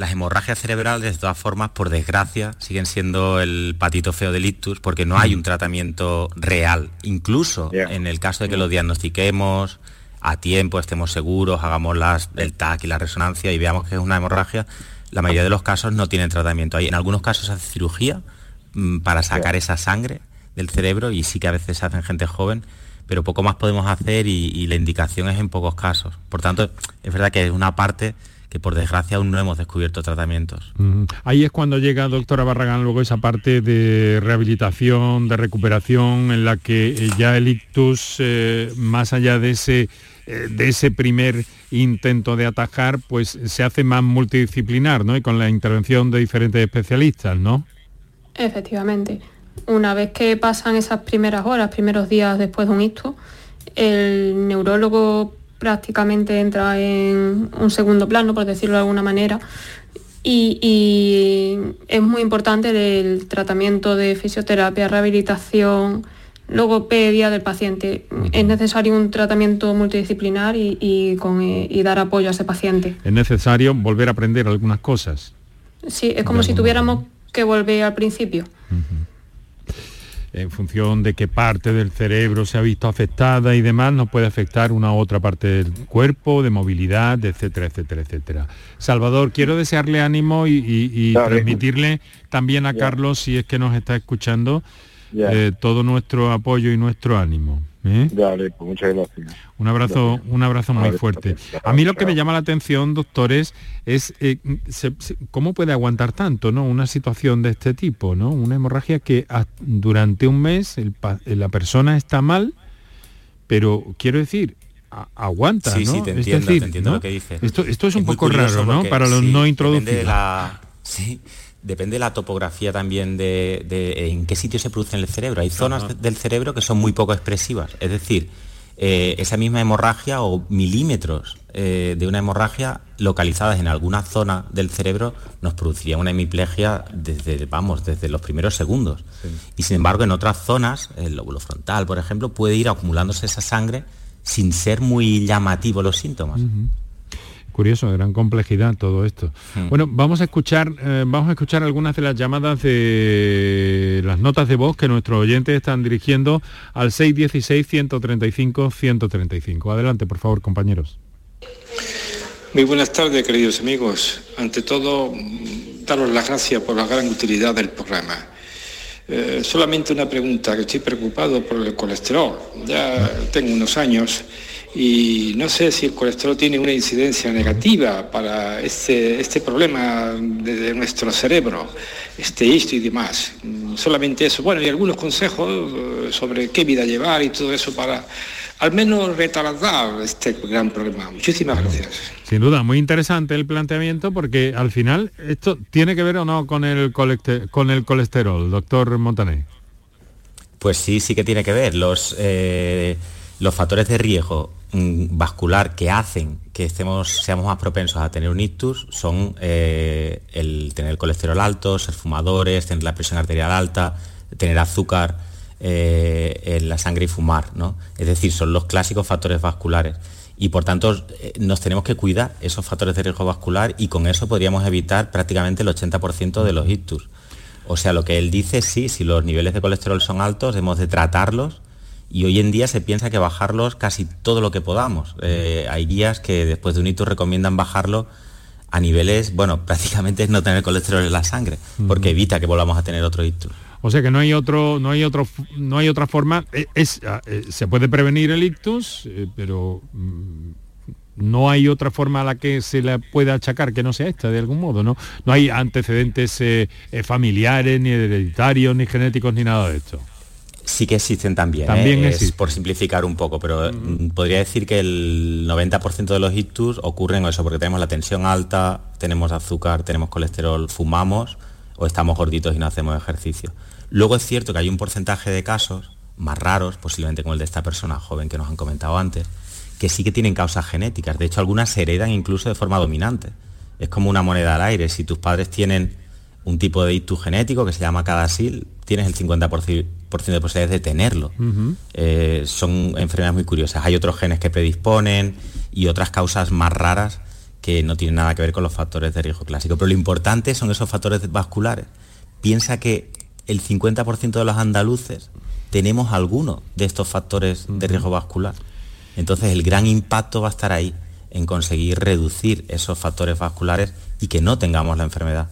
Las hemorragias cerebrales, de todas formas, por desgracia, siguen siendo el patito feo del ictus porque no hay un tratamiento real. Incluso en el caso de que lo diagnostiquemos a tiempo, estemos seguros, hagamos las, el TAC y la resonancia y veamos que es una hemorragia, la mayoría de los casos no tienen tratamiento. Hay, en algunos casos se hace cirugía mm, para sacar esa sangre del cerebro y sí que a veces se hace en gente joven, pero poco más podemos hacer y, y la indicación es en pocos casos. Por tanto, es verdad que es una parte que por desgracia aún no hemos descubierto tratamientos. Ahí es cuando llega, doctora Barragán, luego esa parte de rehabilitación, de recuperación, en la que eh, ya el ictus, eh, más allá de ese, eh, de ese primer intento de atajar, pues se hace más multidisciplinar, ¿no? Y con la intervención de diferentes especialistas, ¿no? Efectivamente. Una vez que pasan esas primeras horas, primeros días después de un ictus, el neurólogo prácticamente entra en un segundo plano, por decirlo de alguna manera, y, es muy importante el tratamiento de fisioterapia, rehabilitación, logopedia del paciente. Es necesario un tratamiento multidisciplinar y, con, eh, dar apoyo a ese paciente. Es necesario volver a aprender algunas cosas. Sí, es como si tuviéramos que volver al principio en función de qué parte del cerebro se ha visto afectada y demás, nos puede afectar una u otra parte del cuerpo, de movilidad, etcétera, etcétera, etcétera. Salvador, quiero desearle ánimo y, transmitirle también a Carlos, si es que nos está escuchando, eh, todo nuestro apoyo y nuestro ánimo. ¿Eh? Dale, pues muchas gracias. Un abrazo, un abrazo muy fuerte. A mí lo que me llama la atención, doctores, es eh, cómo puede aguantar tanto, ¿no? Una situación de este tipo, ¿no? Una hemorragia que durante un mes la persona está mal, pero quiero decir, aguanta, sí, ¿no? Sí, te entiendo, entiendo lo que dices. Esto, es, un poco raro, ¿no? Para los no introducidos. La... Sí, depende de la topografía también de, en qué sitio se produce en el cerebro. Hay zonas del cerebro que son muy poco expresivas, es decir, eh, esa misma hemorragia o milímetros eh, de una hemorragia localizadas en alguna zona del cerebro nos produciría una hemiplegia desde, vamos, desde los primeros segundos. Y sin embargo, en otras zonas, el lóbulo frontal, por ejemplo, puede ir acumulándose esa sangre sin ser muy llamativo los síntomas. Curioso, gran complejidad todo esto. Hmm. Bueno, vamos a escuchar, eh, vamos a escuchar algunas de las llamadas de las notas de voz que nuestros oyentes están dirigiendo al 616-135-135. Adelante, por favor, compañeros. Muy buenas tardes, queridos amigos. Ante todo, daros las gracias por la gran utilidad del programa. Eh, solamente una pregunta, que estoy preocupado por el colesterol. Ya tengo unos años y no sé si el colesterol tiene una incidencia negativa para este, este problema de, de nuestro cerebro, este esto y demás. Solamente eso. Bueno, y algunos consejos eh, sobre qué vida llevar y todo eso para al menos retardar este gran problema. Muchísimas gracias. Sin duda, muy interesante el planteamiento porque al final esto tiene que ver o no con el, con el colesterol, doctor Montané. Pues sí, sí que tiene que ver. Los, eh, los factores de riesgo mm, vascular que hacen que estemos, seamos más propensos a tener un ictus son eh, el tener el colesterol alto, ser fumadores, tener la presión arterial alta, tener azúcar eh, en la sangre y fumar. ¿no? Es decir, son los clásicos factores vasculares. Y por tanto eh, nos tenemos que cuidar esos factores de riesgo vascular y con eso podríamos evitar prácticamente el 80% de los ictus. O sea, lo que él dice, sí, si los niveles de colesterol son altos, hemos de tratarlos y hoy en día se piensa que bajarlos casi todo lo que podamos. Eh, hay guías que después de un ictus recomiendan bajarlo a niveles, bueno, prácticamente es no tener colesterol en la sangre, porque evita que volvamos a tener otro ictus. O sea que no hay otro, no hay otro, no hay otra forma. Eh, Es, ah, eh, se puede prevenir el ictus, pero mm, no hay otra forma a la que se le pueda achacar que no sea esta de algún modo, ¿no? No hay antecedentes eh, familiares, ni hereditarios, ni genéticos, ni nada de esto. Sí que existen también, También ¿eh? es existen. por simplificar un poco, pero mm, podría decir que el 90% de los ictus ocurren eso, porque tenemos la tensión alta, tenemos azúcar, tenemos colesterol, fumamos o estamos gorditos y no hacemos ejercicio. Luego es cierto que hay un porcentaje de casos más raros, posiblemente como el de esta persona joven que nos han comentado antes, que sí que tienen causas genéticas. De hecho, algunas se heredan incluso de forma dominante. Es como una moneda al aire. Si tus padres tienen un tipo de ictus genético que se llama cadasil, tienes el 50% de posibilidades de tenerlo. Eh, son enfermedades muy curiosas. Hay otros genes que predisponen y otras causas más raras que no tienen nada que ver con los factores de riesgo clásico. Pero lo importante son esos factores vasculares. Piensa que el 50% de los andaluces tenemos alguno de estos factores de riesgo vascular. Entonces el gran impacto va a estar ahí, en conseguir reducir esos factores vasculares y que no tengamos la enfermedad.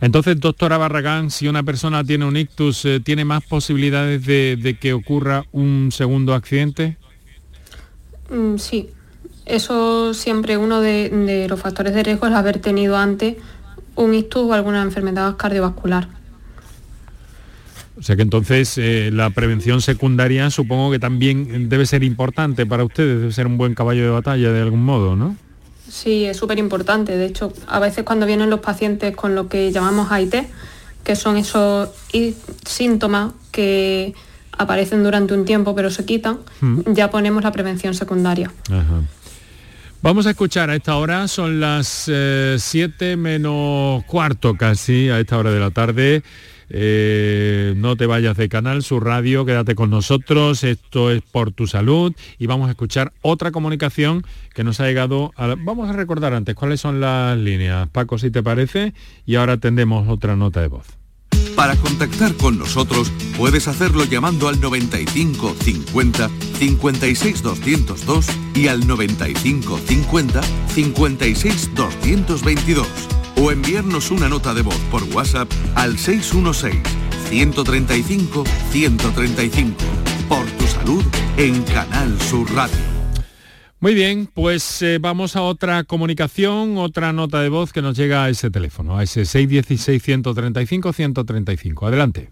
Entonces, doctora Barragán, si una persona tiene un ictus, eh, ¿tiene más posibilidades de, de que ocurra un segundo accidente? Mm, sí, eso siempre uno de, de los factores de riesgo es haber tenido antes un ictus o alguna enfermedad cardiovascular. O sea que entonces eh, la prevención secundaria supongo que también debe ser importante para ustedes, debe ser un buen caballo de batalla de algún modo, ¿no? Sí, es súper importante. De hecho, a veces cuando vienen los pacientes con lo que llamamos AIT, que son esos síntomas que aparecen durante un tiempo pero se quitan, Mm. ya ponemos la prevención secundaria. Ajá. Vamos a escuchar a esta hora, son las 7 menos cuarto casi, a esta hora de la tarde. Eh, no te vayas de canal, su radio, quédate con nosotros, esto es por tu salud y vamos a escuchar otra comunicación que nos ha llegado. a Vamos a recordar antes cuáles son las líneas, Paco, si te parece, y ahora tendremos otra nota de voz. Para contactar con nosotros puedes hacerlo llamando al 95 50 56 202 y al 95 50 56 222 o enviarnos una nota de voz por WhatsApp al 616 135 135. Por tu salud en Canal Sur Radio. Muy bien, pues eh, vamos a otra comunicación, otra nota de voz que nos llega a ese teléfono, a ese 616-135-135. Adelante.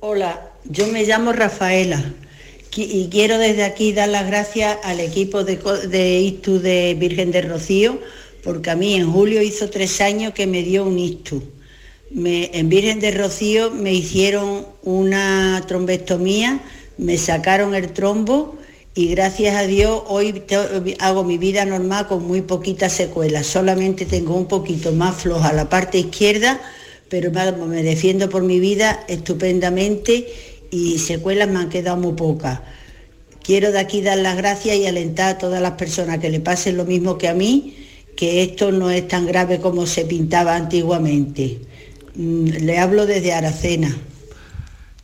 Hola, yo me llamo Rafaela y quiero desde aquí dar las gracias al equipo de, de de Virgen de Rocío, porque a mí en julio hizo tres años que me dio un ictus. Me- en Virgen de Rocío me hicieron una trombectomía, me sacaron el trombo y gracias a Dios hoy hago mi vida normal con muy poquitas secuelas. Solamente tengo un poquito más floja la parte izquierda, pero me defiendo por mi vida estupendamente y secuelas me han quedado muy pocas. Quiero de aquí dar las gracias y alentar a todas las personas que le pasen lo mismo que a mí, que esto no es tan grave como se pintaba antiguamente. Mm, Le hablo desde Aracena.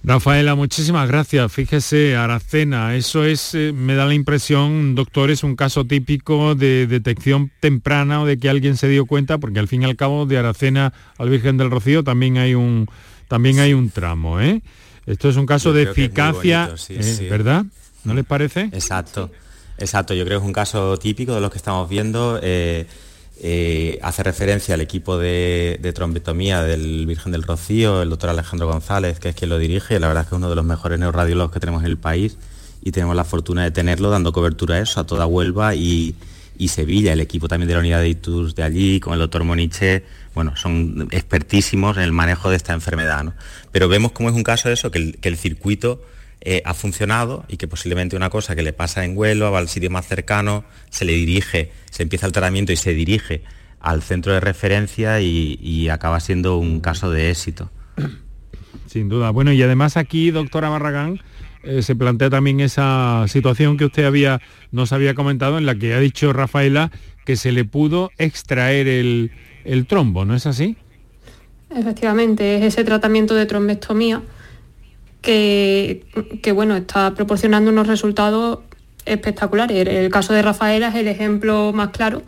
Rafaela, muchísimas gracias. Fíjese, Aracena, eso es, eh, me da la impresión, doctor, es un caso típico de detección temprana o de que alguien se dio cuenta, porque al fin y al cabo de Aracena al Virgen del Rocío también hay un, también hay un tramo, ¿eh? Esto es un caso de eficacia, eh, ¿verdad? ¿No les parece? Exacto, exacto. Yo creo que es un caso típico de los que estamos viendo. Eh, eh, hace referencia al equipo de, trombetomía del Virgen del Rocío, el doctor Alejandro González, que es quien lo dirige. La verdad es que es uno de los mejores neuroradiólogos que tenemos en el país y tenemos la fortuna de tenerlo dando cobertura a eso, a toda Huelva y, Sevilla. El equipo también de la unidad de ITUS de allí, con el doctor Moniche, bueno, son expertísimos en el manejo de esta enfermedad. Pero vemos cómo es un caso de eso, que el circuito eh, ha funcionado y que posiblemente una cosa que le pasa en Huelva va al sitio más cercano, se le dirige, se empieza el tratamiento y se dirige al centro de referencia y, acaba siendo un caso de éxito. Sin duda. Bueno, y además aquí, doctora Barragán, eh, se plantea también esa situación que usted había, nos había comentado, en la que ha dicho Rafaela que se le pudo extraer el, el trombo, ¿no es así? Efectivamente, es ese tratamiento de trombectomía que, bueno, está proporcionando unos resultados espectaculares. El, caso de Rafaela es el ejemplo más claro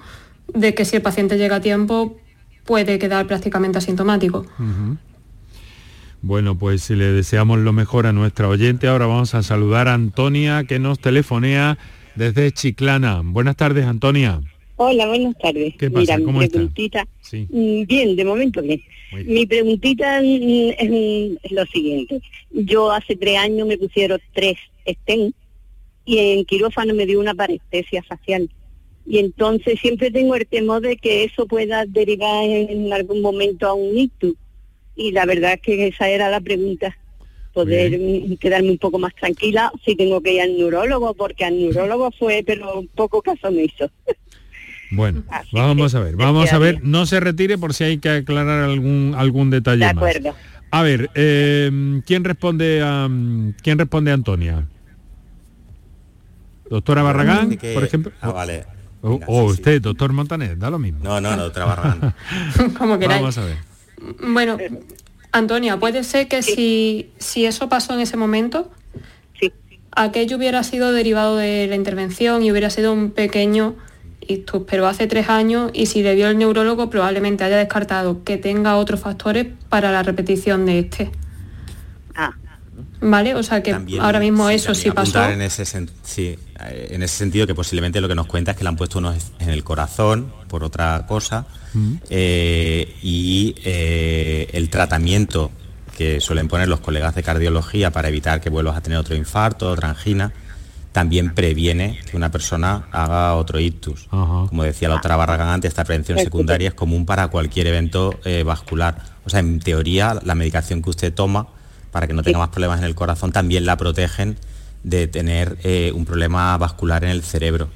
de que si el paciente llega a tiempo puede quedar prácticamente asintomático. Bueno, pues le deseamos lo mejor a nuestra oyente. Ahora vamos a saludar a Antonia que nos telefonea desde Chiclana. Buenas tardes, Antonia. Hola, buenas tardes. ¿Qué pasa? ¿Cómo preguntita. Mm, bien, de momento bien. Mi preguntita es, lo siguiente. Yo hace tres años me pusieron tres estén y en quirófano me dio una parestesia facial. Y entonces siempre tengo el temor de que eso pueda derivar en algún momento a un ictus. Y la verdad es que esa era la pregunta poder quedarme un poco más tranquila si tengo que ir al neurólogo, porque al neurólogo fue, pero poco caso me hizo. Bueno, vamos a ver, vamos a ver, no se retire por si hay que aclarar algún algún detalle de acuerdo. A ver, eh, ¿quién responde a quién responde a Antonia? Doctora Barragán, por ejemplo. Ah, vale. o, usted, doctor Montaner, da lo mismo. No, no, no, doctora Barragán. Como queráis. Vamos a ver. Bueno, Antonia, puede ser que si, si eso pasó en ese momento, aquello hubiera sido derivado de la intervención y hubiera sido un pequeño pero hace tres años y si le vio el neurólogo probablemente haya descartado que tenga otros factores para la repetición de este. Ah. ¿Vale? O sea que ahora mismo eso sí pasó. En ese, sí, en ese sentido que posiblemente lo que nos cuenta es que le han puesto unos en el corazón por otra cosa mm. eh, y eh, el tratamiento que suelen poner los colegas de cardiología para evitar que vuelvas a tener otro infarto, otra angina, también previene que una persona haga otro ictus. Como decía la otra Barragán antes, esta prevención secundaria es común para cualquier evento eh, vascular. O sea, en teoría, la medicación que usted toma para que no tenga más problemas en el corazón también la protegen de tener eh, un problema vascular en el cerebro.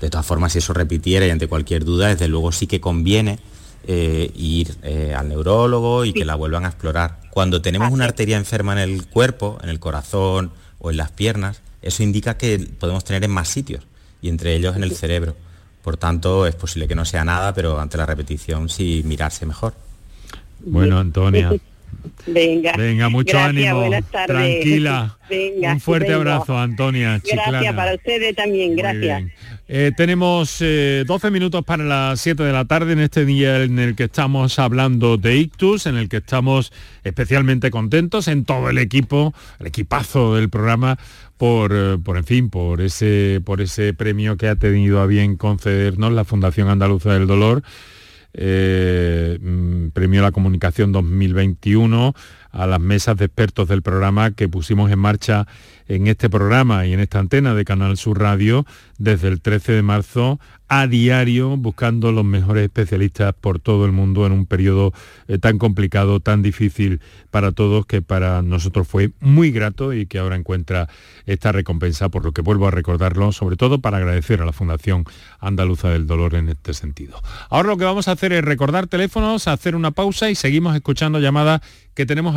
De todas formas, si eso repitiera y ante cualquier duda, desde luego sí que conviene eh, ir al neurólogo y que la vuelvan a explorar. Cuando tenemos una arteria enferma en el cuerpo, en el corazón o en las piernas, eso indica que podemos tener en más sitios y entre ellos en el cerebro. Por tanto, es posible que no sea nada, pero ante la repetición sí mirarse mejor. Bueno, Antonia. Venga. Venga, mucho ánimo. Tranquila. Un fuerte abrazo, Antonia. Gracias para ustedes también, gracias. Eh, tenemos 12 eh, minutos para las 7 de la tarde en este día en el que estamos hablando de Ictus, en el que estamos especialmente contentos en todo el equipo, el equipazo del programa, por, eh, por en fin, por ese, por ese premio que ha tenido a bien concedernos la Fundación Andaluza del Dolor. Mm, premio la Comunicación 2021 a las mesas de expertos del programa que pusimos en marcha en este programa y en esta antena de Canal Sur Radio desde el 13 de marzo a diario buscando los mejores especialistas por todo el mundo en un periodo eh, tan complicado, tan difícil para todos que para nosotros fue muy grato y que ahora encuentra esta recompensa por lo que vuelvo a recordarlo, sobre todo para agradecer a la Fundación Andaluza del Dolor en este sentido. Ahora lo que vamos a hacer es recordar teléfonos, hacer una pausa y seguimos escuchando llamadas que tenemos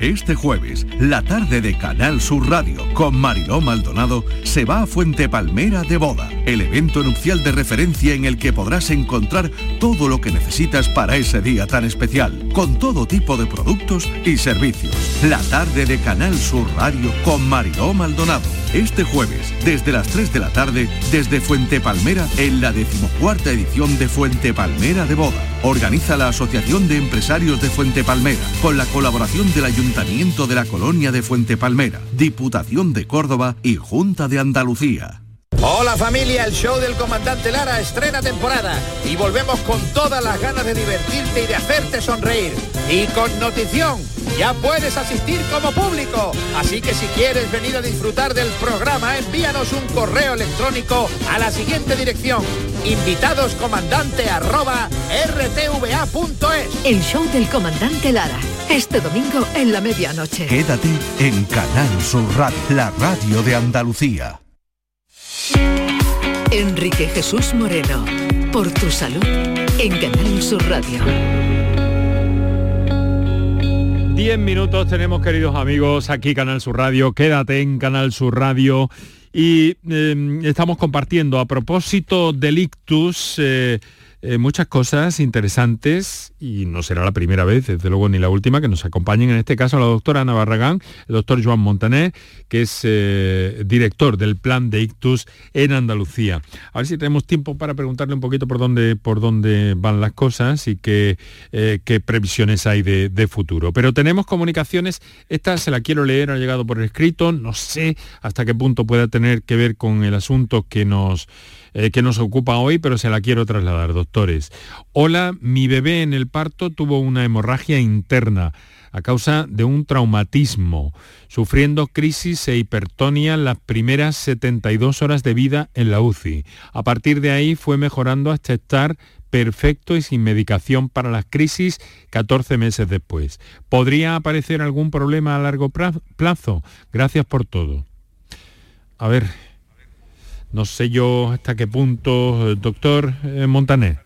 Este jueves, la tarde de Canal Sur Radio con Mariló Maldonado se va a Fuente Palmera de Boda, el evento nupcial de referencia en el que podrás encontrar todo lo que necesitas para ese día tan especial, con todo tipo de productos y servicios. La tarde de Canal Sur Radio con Mariló Maldonado. Este jueves, desde las 3 de la tarde, desde Fuente Palmera, en la decimocuarta edición de Fuente Palmera de Boda. Organiza la Asociación de Empresarios de Fuente Palmera, con la colaboración del Ayuntamiento de la Colonia de Fuente Palmera, Diputación de Córdoba y Junta de Andalucía. Hola familia, el show del comandante Lara estrena temporada y volvemos con todas las ganas de divertirte y de hacerte sonreír. Y con notición, ya puedes asistir como público. Así que si quieres venir a disfrutar del programa, envíanos un correo electrónico a la siguiente dirección. invitadoscomandante@rtva.es. El show del comandante Lara. Este domingo en la medianoche. Quédate en Canal Sur Radio, la radio de Andalucía. Enrique Jesús Moreno. Por tu salud. En Canal Sur Radio. Diez minutos tenemos, queridos amigos, aquí Canal Sur Radio. Quédate en Canal Sur Radio. Y eh, estamos compartiendo a propósito del ictus. eh, eh, muchas cosas interesantes y no será la primera vez, desde luego ni la última, que nos acompañen en este caso la doctora Ana Barragán, el doctor Joan Montaner, que es eh, director del plan de ictus en Andalucía. A ver si tenemos tiempo para preguntarle un poquito por dónde, por dónde van las cosas y qué, eh, qué previsiones hay de, de futuro. Pero tenemos comunicaciones, esta se la quiero leer, ha llegado por escrito, no sé hasta qué punto pueda tener que ver con el asunto que nos eh, que nos ocupa hoy, pero se la quiero trasladar, doctores. Hola, mi bebé en el parto tuvo una hemorragia interna a causa de un traumatismo, sufriendo crisis e hipertonia las primeras 72 horas de vida en la UCI. A partir de ahí fue mejorando hasta estar perfecto y sin medicación para las crisis 14 meses después. ¿Podría aparecer algún problema a largo plazo? Gracias por todo. A ver, no sé yo hasta qué punto, eh, doctor eh, Montaner.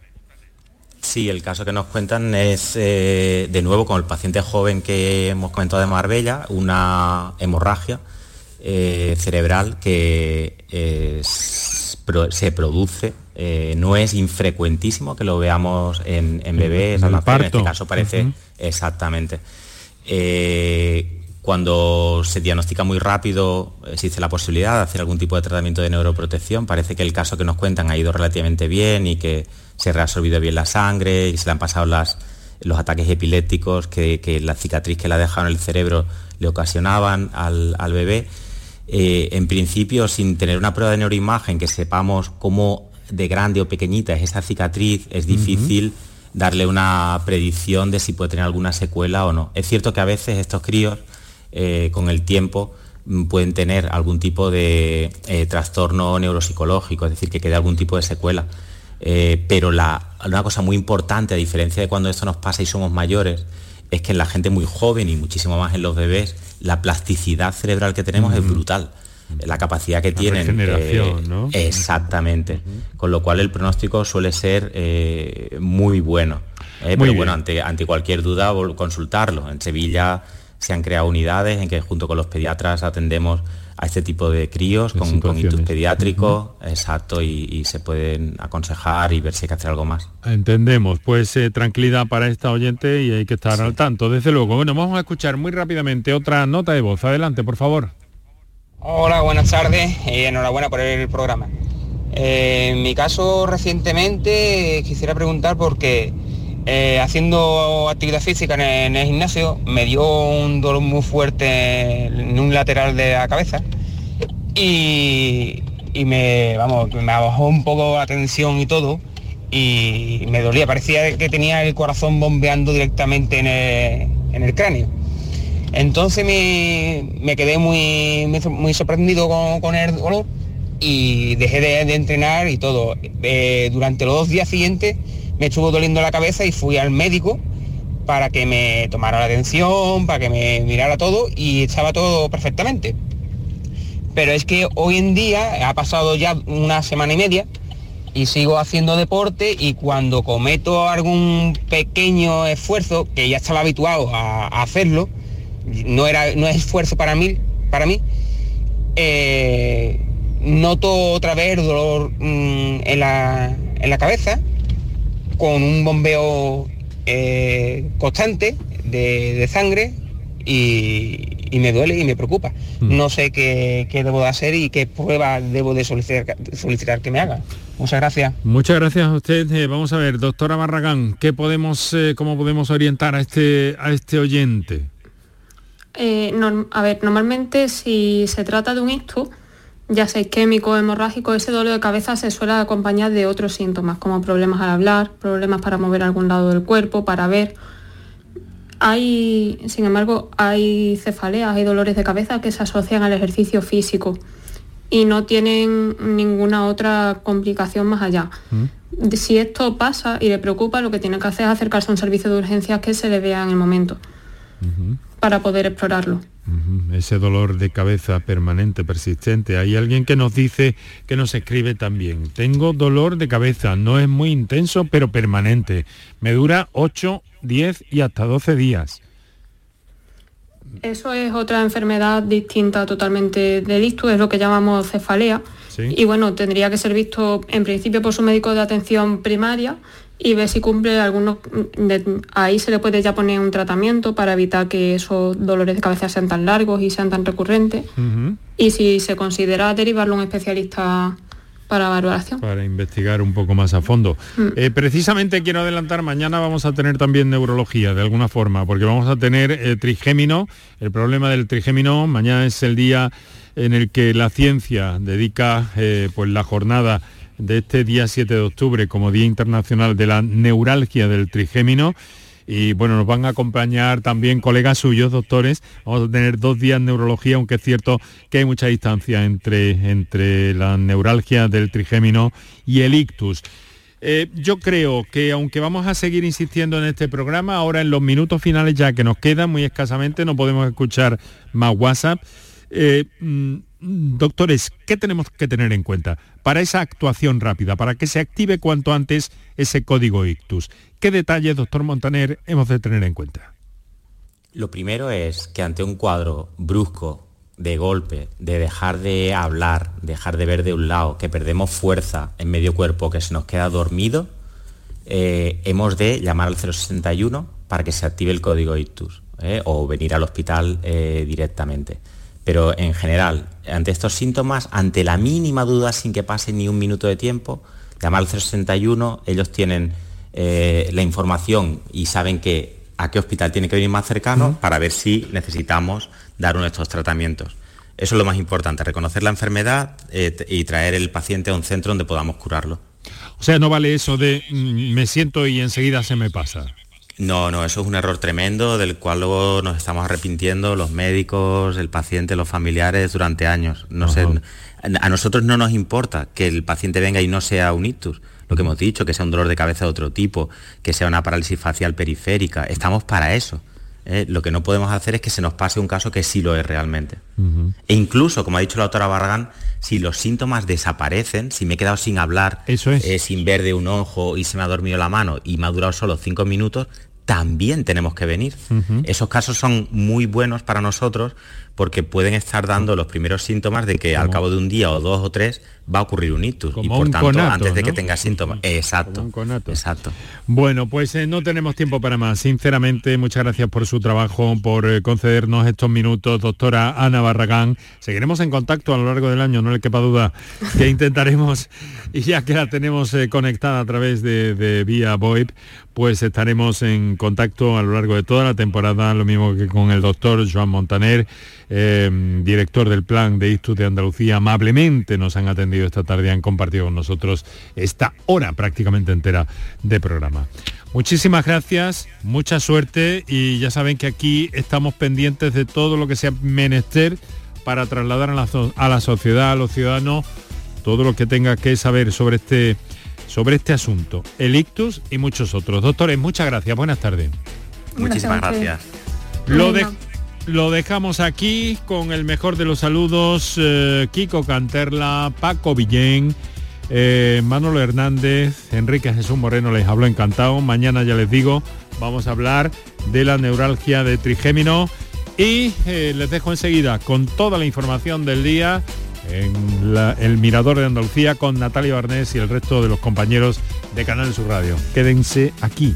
Sí, el caso que nos cuentan es eh, de nuevo con el paciente joven que hemos comentado de Marbella, una hemorragia eh, cerebral que eh, se produce, no es infrecuentísimo que lo veamos en, en bebés, en en este caso parece exactamente. Cuando se diagnostica muy rápido, existe la posibilidad de hacer algún tipo de tratamiento de neuroprotección. Parece que el caso que nos cuentan ha ido relativamente bien y que se ha reabsorbido bien la sangre y se le han pasado las, los ataques epilépticos que, que la cicatriz que le ha dejado en el cerebro le ocasionaban al, al bebé. Eh, en principio, sin tener una prueba de neuroimagen que sepamos cómo de grande o pequeñita es esa cicatriz, es difícil darle una predicción de si puede tener alguna secuela o no. Es cierto que a veces estos críos, eh, con el tiempo, mm, pueden tener algún tipo de eh, trastorno neuropsicológico, es decir, que quede algún tipo de secuela. Eh, pero la- una cosa muy importante, a diferencia de cuando esto nos pasa y somos mayores, es que en la gente muy joven y muchísimo más en los bebés, la plasticidad cerebral que tenemos es brutal. La capacidad que La tienen. regeneración, eh, ¿no? Exactamente. Con lo cual el pronóstico suele ser muy bueno. Muy pero bien. bueno, ante, ante cualquier duda, consultarlo. En Sevilla se han creado unidades en que junto con los pediatras atendemos a este tipo de críos De con, con ictus pediátrico, exacto, y, y se pueden aconsejar y ver si hay que hacer algo más. Entendemos, pues eh, tranquilidad para esta oyente y hay que estar al tanto, desde luego. Bueno, vamos a escuchar muy rápidamente otra nota de voz. Adelante, por favor. Hola, buenas tardes y enhorabuena por el programa. Eh, en mi caso, recientemente quisiera preguntar porque eh, haciendo actividad física en el, gimnasio me dio un dolor muy fuerte en un lateral de la cabeza y, me, vamos, me bajó un poco la tensión y todo y me dolía, parecía que tenía el corazón bombeando directamente en el, cráneo. Entonces me, quedé muy, muy sorprendido con, el dolor y dejé de, entrenar y todo. Eh, durante los dos días siguientes me estuvo doliendo la cabeza y fui al médico para que me tomara la atención, para que me mirara todo y estaba todo perfectamente. Pero es que hoy en día ha pasado ya una semana y media y sigo haciendo deporte y cuando cometo algún pequeño esfuerzo, que ya estaba habituado a, hacerlo, no, era, no es esfuerzo para mí, para mí eh, noto otra vez dolor mm, en, la, en, la, cabeza con un bombeo eh, constante de, sangre y, me duele y me preocupa. Mm. No sé qué, debo de hacer y qué prueba debo de solicitar, solicitar que me haga. Muchas gracias. Muchas gracias a usted. Eh, vamos a ver, doctora Barragán, ¿qué podemos, eh, ¿cómo podemos orientar a este, a este oyente? a ver, normalmente si se trata de un ictus, ya sea isquémico, hemorrágico, ese dolor de cabeza se suele acompañar de otros síntomas, como problemas al hablar, problemas para mover algún lado del cuerpo, para ver. Hay, sin embargo, hay cefaleas, hay dolores de cabeza que se asocian al ejercicio físico y no tienen ninguna otra complicación más allá. Mm. Si esto pasa y le preocupa, lo que tiene que hacer es acercarse a un servicio de urgencias que se le vea en el momento para poder explorarlo. Ese dolor de cabeza permanente, persistente. Hay alguien que nos dice, que nos escribe también, tengo dolor de cabeza, no es muy intenso, pero permanente. Me dura 8, 10 y hasta 12 días. Eso es otra enfermedad distinta totalmente ictus, es lo que llamamos cefalea. Y bueno, tendría que ser visto en principio por su médico de atención primaria y ver si cumple algunos... ahí se le puede ya poner un tratamiento para evitar que esos dolores de cabeza sean tan largos y sean tan recurrentes. Y si se considera derivarlo a un especialista para valoración. Para investigar un poco más a fondo. Mm. Eh, precisamente quiero adelantar, mañana vamos a tener también neurología de alguna forma, porque vamos a tener eh, trigémino, el problema del trigémino, mañana es el día en el que la ciencia dedica eh, pues la jornada de este día 7 de octubre como Día Internacional de la Neuralgia del Trigémino. Y bueno, nos van a acompañar también colegas suyos, doctores. Vamos a tener dos días de neurología, aunque es cierto que hay mucha distancia entre, entre la neuralgia del trigémino y el ictus. Eh, yo creo que aunque vamos a seguir insistiendo en este programa, ahora en los minutos finales ya que nos quedan muy escasamente, no podemos escuchar más WhatsApp. Eh, mm, doctores, ¿qué tenemos que tener en cuenta para esa actuación rápida, para que se active cuanto antes ese código ictus? ¿Qué detalles, doctor Montaner, hemos de tener en cuenta? Lo primero es que ante un cuadro brusco, de golpe, de dejar de hablar, dejar de ver de un lado, que perdemos fuerza en medio cuerpo, que se nos queda dormido, eh, hemos de llamar al 061 para que se active el código ictus eh, o venir al hospital eh, directamente. Pero en general, ante estos síntomas, ante la mínima duda, sin que pase ni un minuto de tiempo, llamar al 061, ellos tienen eh, la información y saben que a qué hospital tiene que venir más cercano para ver si necesitamos dar uno de estos tratamientos. Eso es lo más importante, reconocer la enfermedad eh, y traer el paciente a un centro donde podamos curarlo. O sea, no vale eso de mm, me siento y enseguida se me pasa. No, no, eso es un error tremendo del cual luego nos estamos arrepintiendo los médicos, el paciente, los familiares durante años. No sé, a nosotros no nos importa que el paciente venga y no sea un ictus, lo que hemos dicho, que sea un dolor de cabeza de otro tipo, que sea una parálisis facial periférica. Estamos para eso. ¿eh? Lo que no podemos hacer es que se nos pase un caso que sí lo es realmente. E incluso, como ha dicho la doctora Barragán, si los síntomas desaparecen, si me he quedado sin hablar, eh, sin ver de un ojo y se me ha dormido la mano y me ha durado solo cinco minutos, también tenemos que venir. Esos casos son muy buenos para nosotros porque pueden estar dando los primeros síntomas de que al cabo de un día o dos o tres va a ocurrir un ictus y por tanto conato, antes de que tenga síntomas. Exacto. Exacto. Bueno, pues eh, no tenemos tiempo para más. Sinceramente, muchas gracias por su trabajo, por eh, concedernos estos minutos, doctora Ana Barragán. Seguiremos en contacto a lo largo del año, no le quepa duda que intentaremos, y ya que la tenemos eh, conectada a través de, de vía VoIP, pues estaremos en contacto a lo largo de toda la temporada, lo mismo que con el doctor Joan Montaner, eh, director del plan de Ictus de Andalucía. Amablemente nos han atendido esta tarde, han compartido con nosotros esta hora prácticamente entera de programa. Muchísimas gracias, mucha suerte y ya saben que aquí estamos pendientes de todo lo que sea menester para trasladar a la, a la sociedad, a los ciudadanos, todo lo que tenga que saber sobre este, sobre este asunto, el ictus y muchos otros. Doctores, muchas gracias, buenas tardes. Muchísimas gracias. Lo, de- lo dejamos aquí con el mejor de los saludos, eh, Kiko Canterla, Paco Villén, eh, Manolo Hernández, Enrique Jesús Moreno les habló encantado. Mañana ya les digo, vamos a hablar de la neuralgia de trigémino y eh, les dejo enseguida con toda la información del día en el Mirador de Andalucía con Natalia Barnés y el resto de los compañeros de Canal Sur Radio. Quédense aquí